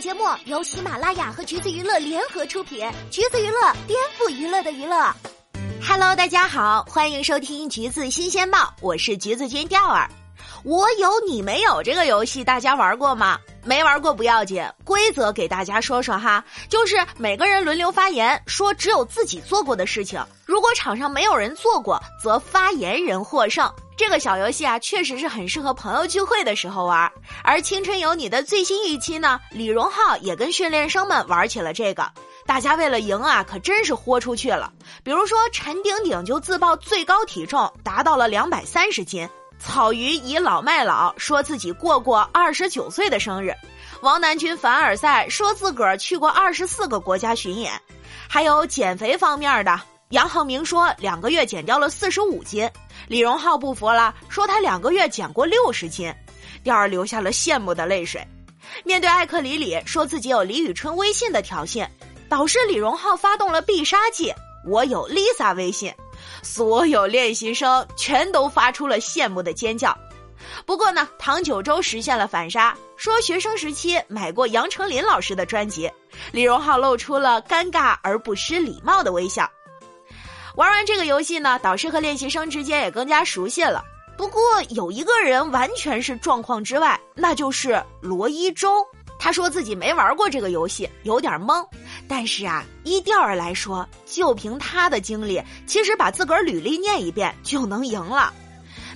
节目由喜马拉雅和橘子娱乐联合出品，橘子娱乐颠覆娱乐的娱乐。Hello，大家好，欢迎收听橘子新鲜报，我是橘子君钓儿。我有你没有这个游戏，大家玩过吗？没玩过不要紧，规则给大家说说哈，就是每个人轮流发言，说只有自己做过的事情。如果场上没有人做过，则发言人获胜。这个小游戏啊，确实是很适合朋友聚会的时候玩。而《青春有你》的最新一期呢，李荣浩也跟训练生们玩起了这个。大家为了赢啊，可真是豁出去了。比如说陈顶顶就自曝最高体重达到了两百三十斤。草鱼倚老卖老，说自己过过二十九岁的生日；王南军凡尔赛说自个儿去过二十四个国家巡演；还有减肥方面的，杨浩明说两个月减掉了四十五斤；李荣浩不服了，说他两个月减过六十斤，第二流下了羡慕的泪水。面对艾克里里说自己有李宇春微信的挑衅，导师李荣浩发动了必杀技，我有 Lisa 微信。所有练习生全都发出了羡慕的尖叫。不过呢，唐九洲实现了反杀，说学生时期买过杨丞琳老师的专辑。李荣浩露出了尴尬而不失礼貌的微笑。玩完这个游戏呢，导师和练习生之间也更加熟悉了。不过有一个人完全是状况之外，那就是罗一舟。他说自己没玩过这个游戏，有点懵。但是啊，依调儿来说，就凭他的经历，其实把自个儿履历念一遍就能赢了。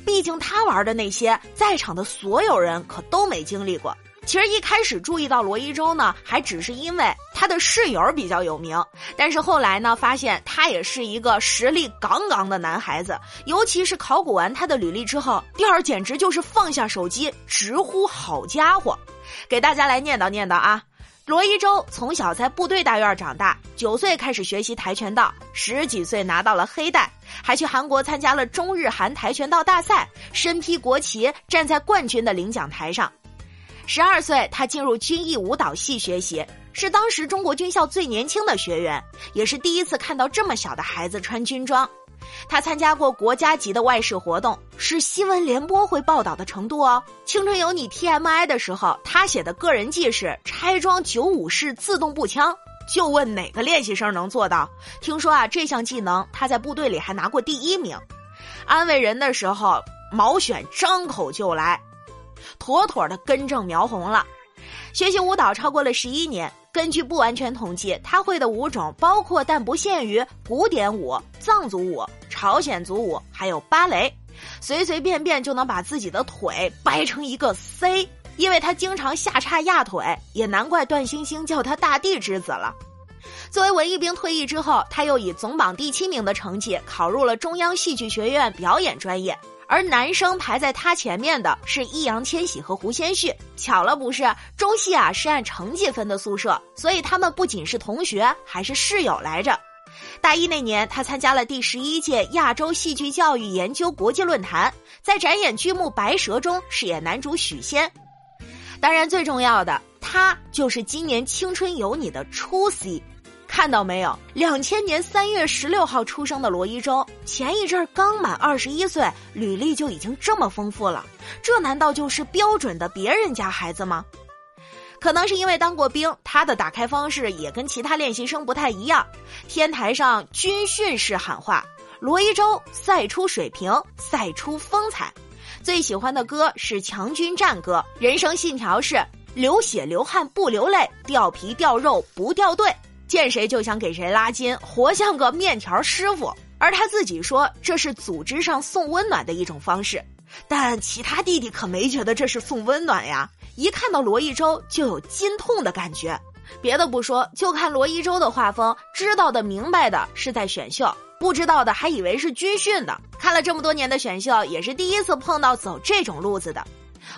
毕竟他玩的那些，在场的所有人可都没经历过。其实一开始注意到罗一舟呢，还只是因为他的室友比较有名。但是后来呢，发现他也是一个实力杠杠的男孩子。尤其是考古完他的履历之后，调儿简直就是放下手机，直呼好家伙。给大家来念叨念叨啊。罗一舟从小在部队大院长大，九岁开始学习跆拳道，十几岁拿到了黑带，还去韩国参加了中日韩跆拳道大赛，身披国旗站在冠军的领奖台上。十二岁，他进入军艺舞蹈系学习，是当时中国军校最年轻的学员，也是第一次看到这么小的孩子穿军装。他参加过国家级的外事活动，是新闻联播会报道的程度哦。青春有你 TMI 的时候，他写的个人记是拆装九五式自动步枪，就问哪个练习生能做到？听说啊，这项技能他在部队里还拿过第一名。安慰人的时候，毛选张口就来，妥妥的根正苗红了。学习舞蹈超过了十一年。根据不完全统计，他会的舞种包括但不限于古典舞、藏族舞、朝鲜族舞，还有芭蕾。随随便便就能把自己的腿掰成一个 C，因为他经常下叉压腿，也难怪段星星叫他大地之子了。作为文艺兵退役之后，他又以总榜第七名的成绩考入了中央戏剧学院表演专业。而男生排在他前面的是易烊千玺和胡先煦。巧了不是？中戏啊是按成绩分的宿舍，所以他们不仅是同学，还是室友来着。大一那年，他参加了第十一届亚洲戏剧教育研究国际论坛，在展演剧目《白蛇》中饰演男主许仙。当然，最重要的，他就是今年《青春有你》的初 C。看到没有？两千年三月十六号出生的罗一舟，前一阵刚满二十一岁，履历就已经这么丰富了。这难道就是标准的别人家孩子吗？可能是因为当过兵，他的打开方式也跟其他练习生不太一样。天台上军训式喊话：“罗一舟，赛出水平，赛出风采。”最喜欢的歌是《强军战歌》，人生信条是“流血流汗不流泪，掉皮掉肉不掉队”。见谁就想给谁拉筋，活像个面条师傅。而他自己说这是组织上送温暖的一种方式，但其他弟弟可没觉得这是送温暖呀。一看到罗一舟就有筋痛的感觉。别的不说，就看罗一舟的画风，知道的明白的是在选秀，不知道的还以为是军训的。看了这么多年的选秀，也是第一次碰到走这种路子的。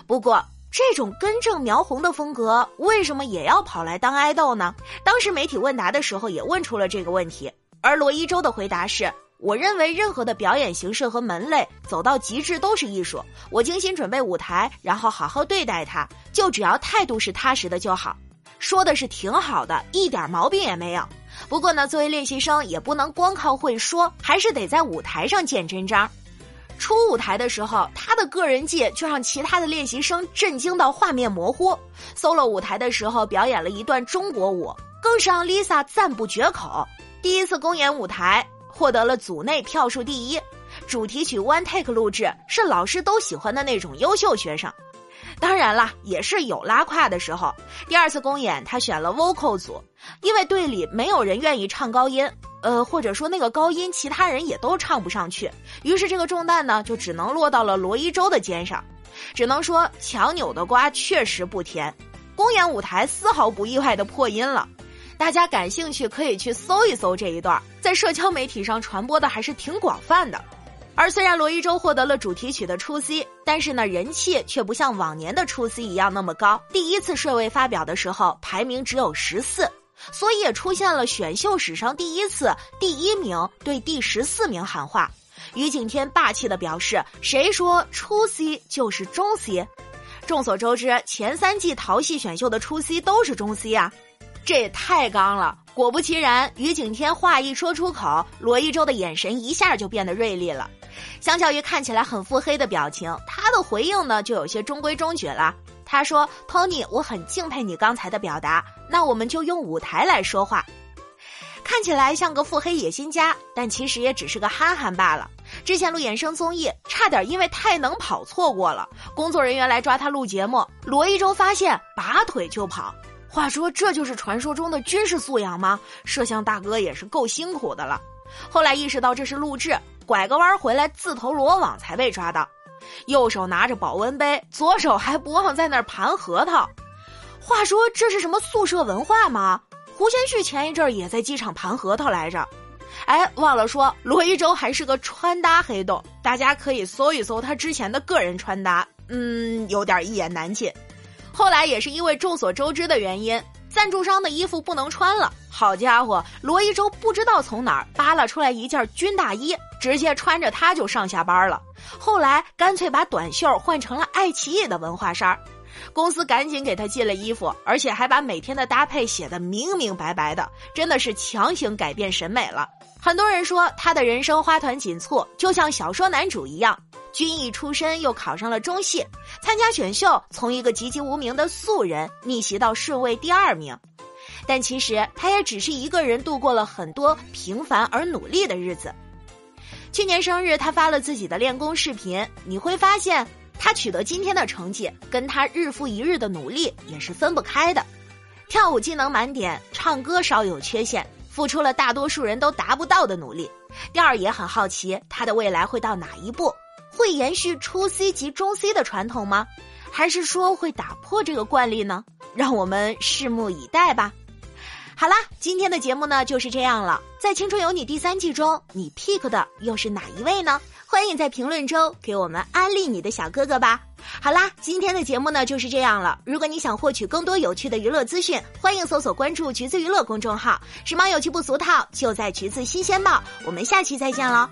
不过。这种根正苗红的风格，为什么也要跑来当爱豆呢？当时媒体问答的时候也问出了这个问题，而罗一舟的回答是：“我认为任何的表演形式和门类走到极致都是艺术。我精心准备舞台，然后好好对待它，就只要态度是踏实的就好。”说的是挺好的，一点毛病也没有。不过呢，作为练习生，也不能光靠会说，还是得在舞台上见真章。初舞台的时候，他的个人技就让其他的练习生震惊到画面模糊。solo 舞台的时候，表演了一段中国舞，更是让 Lisa 赞不绝口。第一次公演舞台，获得了组内票数第一。主题曲 One Take 录制是老师都喜欢的那种优秀学生。当然了，也是有拉胯的时候。第二次公演，他选了 vocal 组，因为队里没有人愿意唱高音，呃，或者说那个高音其他人也都唱不上去，于是这个重担呢就只能落到了罗一舟的肩上。只能说强扭的瓜确实不甜，公演舞台丝毫不意外的破音了。大家感兴趣可以去搜一搜这一段，在社交媒体上传播的还是挺广泛的。而虽然罗一舟获得了主题曲的初 C，但是呢，人气却不像往年的初 C 一样那么高。第一次顺位发表的时候，排名只有十四，所以也出现了选秀史上第一次第一名对第十四名喊话。于景天霸气的表示：“谁说初 C 就是中 C？众所周知，前三季淘系选秀的初 C 都是中 C 啊，这也太刚了。”果不其然，于景天话一说出口，罗一舟的眼神一下就变得锐利了。相较于看起来很腹黑的表情，他的回应呢就有些中规中矩了。他说：“Tony，我很敬佩你刚才的表达，那我们就用舞台来说话。”看起来像个腹黑野心家，但其实也只是个憨憨罢了。之前录衍生综艺，差点因为太能跑错过了。工作人员来抓他录节目，罗一舟发现拔腿就跑。话说，这就是传说中的军事素养吗？摄像大哥也是够辛苦的了。后来意识到这是录制，拐个弯回来自投罗网才被抓到。右手拿着保温杯，左手还不忘在那儿盘核桃。话说这是什么宿舍文化吗？胡先煦前一阵也在机场盘核桃来着。哎，忘了说，罗一舟还是个穿搭黑洞，大家可以搜一搜他之前的个人穿搭，嗯，有点一言难尽。后来也是因为众所周知的原因，赞助商的衣服不能穿了。好家伙，罗一舟不知道从哪儿扒拉出来一件军大衣，直接穿着它就上下班了。后来干脆把短袖换成了爱奇艺的文化衫，公司赶紧给他寄了衣服，而且还把每天的搭配写得明明白白的，真的是强行改变审美了。很多人说他的人生花团锦簇，就像小说男主一样。军艺出身，又考上了中戏，参加选秀，从一个籍籍无名的素人逆袭到顺位第二名。但其实他也只是一个人度过了很多平凡而努力的日子。去年生日，他发了自己的练功视频，你会发现他取得今天的成绩，跟他日复一日的努力也是分不开的。跳舞技能满点，唱歌稍有缺陷，付出了大多数人都达不到的努力。第二也很好奇他的未来会到哪一步。会延续初 C 及中 C 的传统吗？还是说会打破这个惯例呢？让我们拭目以待吧。好啦，今天的节目呢就是这样了。在《青春有你》第三季中，你 pick 的又是哪一位呢？欢迎在评论中给我们安利你的小哥哥吧。好啦，今天的节目呢就是这样了。如果你想获取更多有趣的娱乐资讯，欢迎搜索关注“橘子娱乐”公众号，时髦有趣不俗套，就在橘子新鲜报。我们下期再见喽。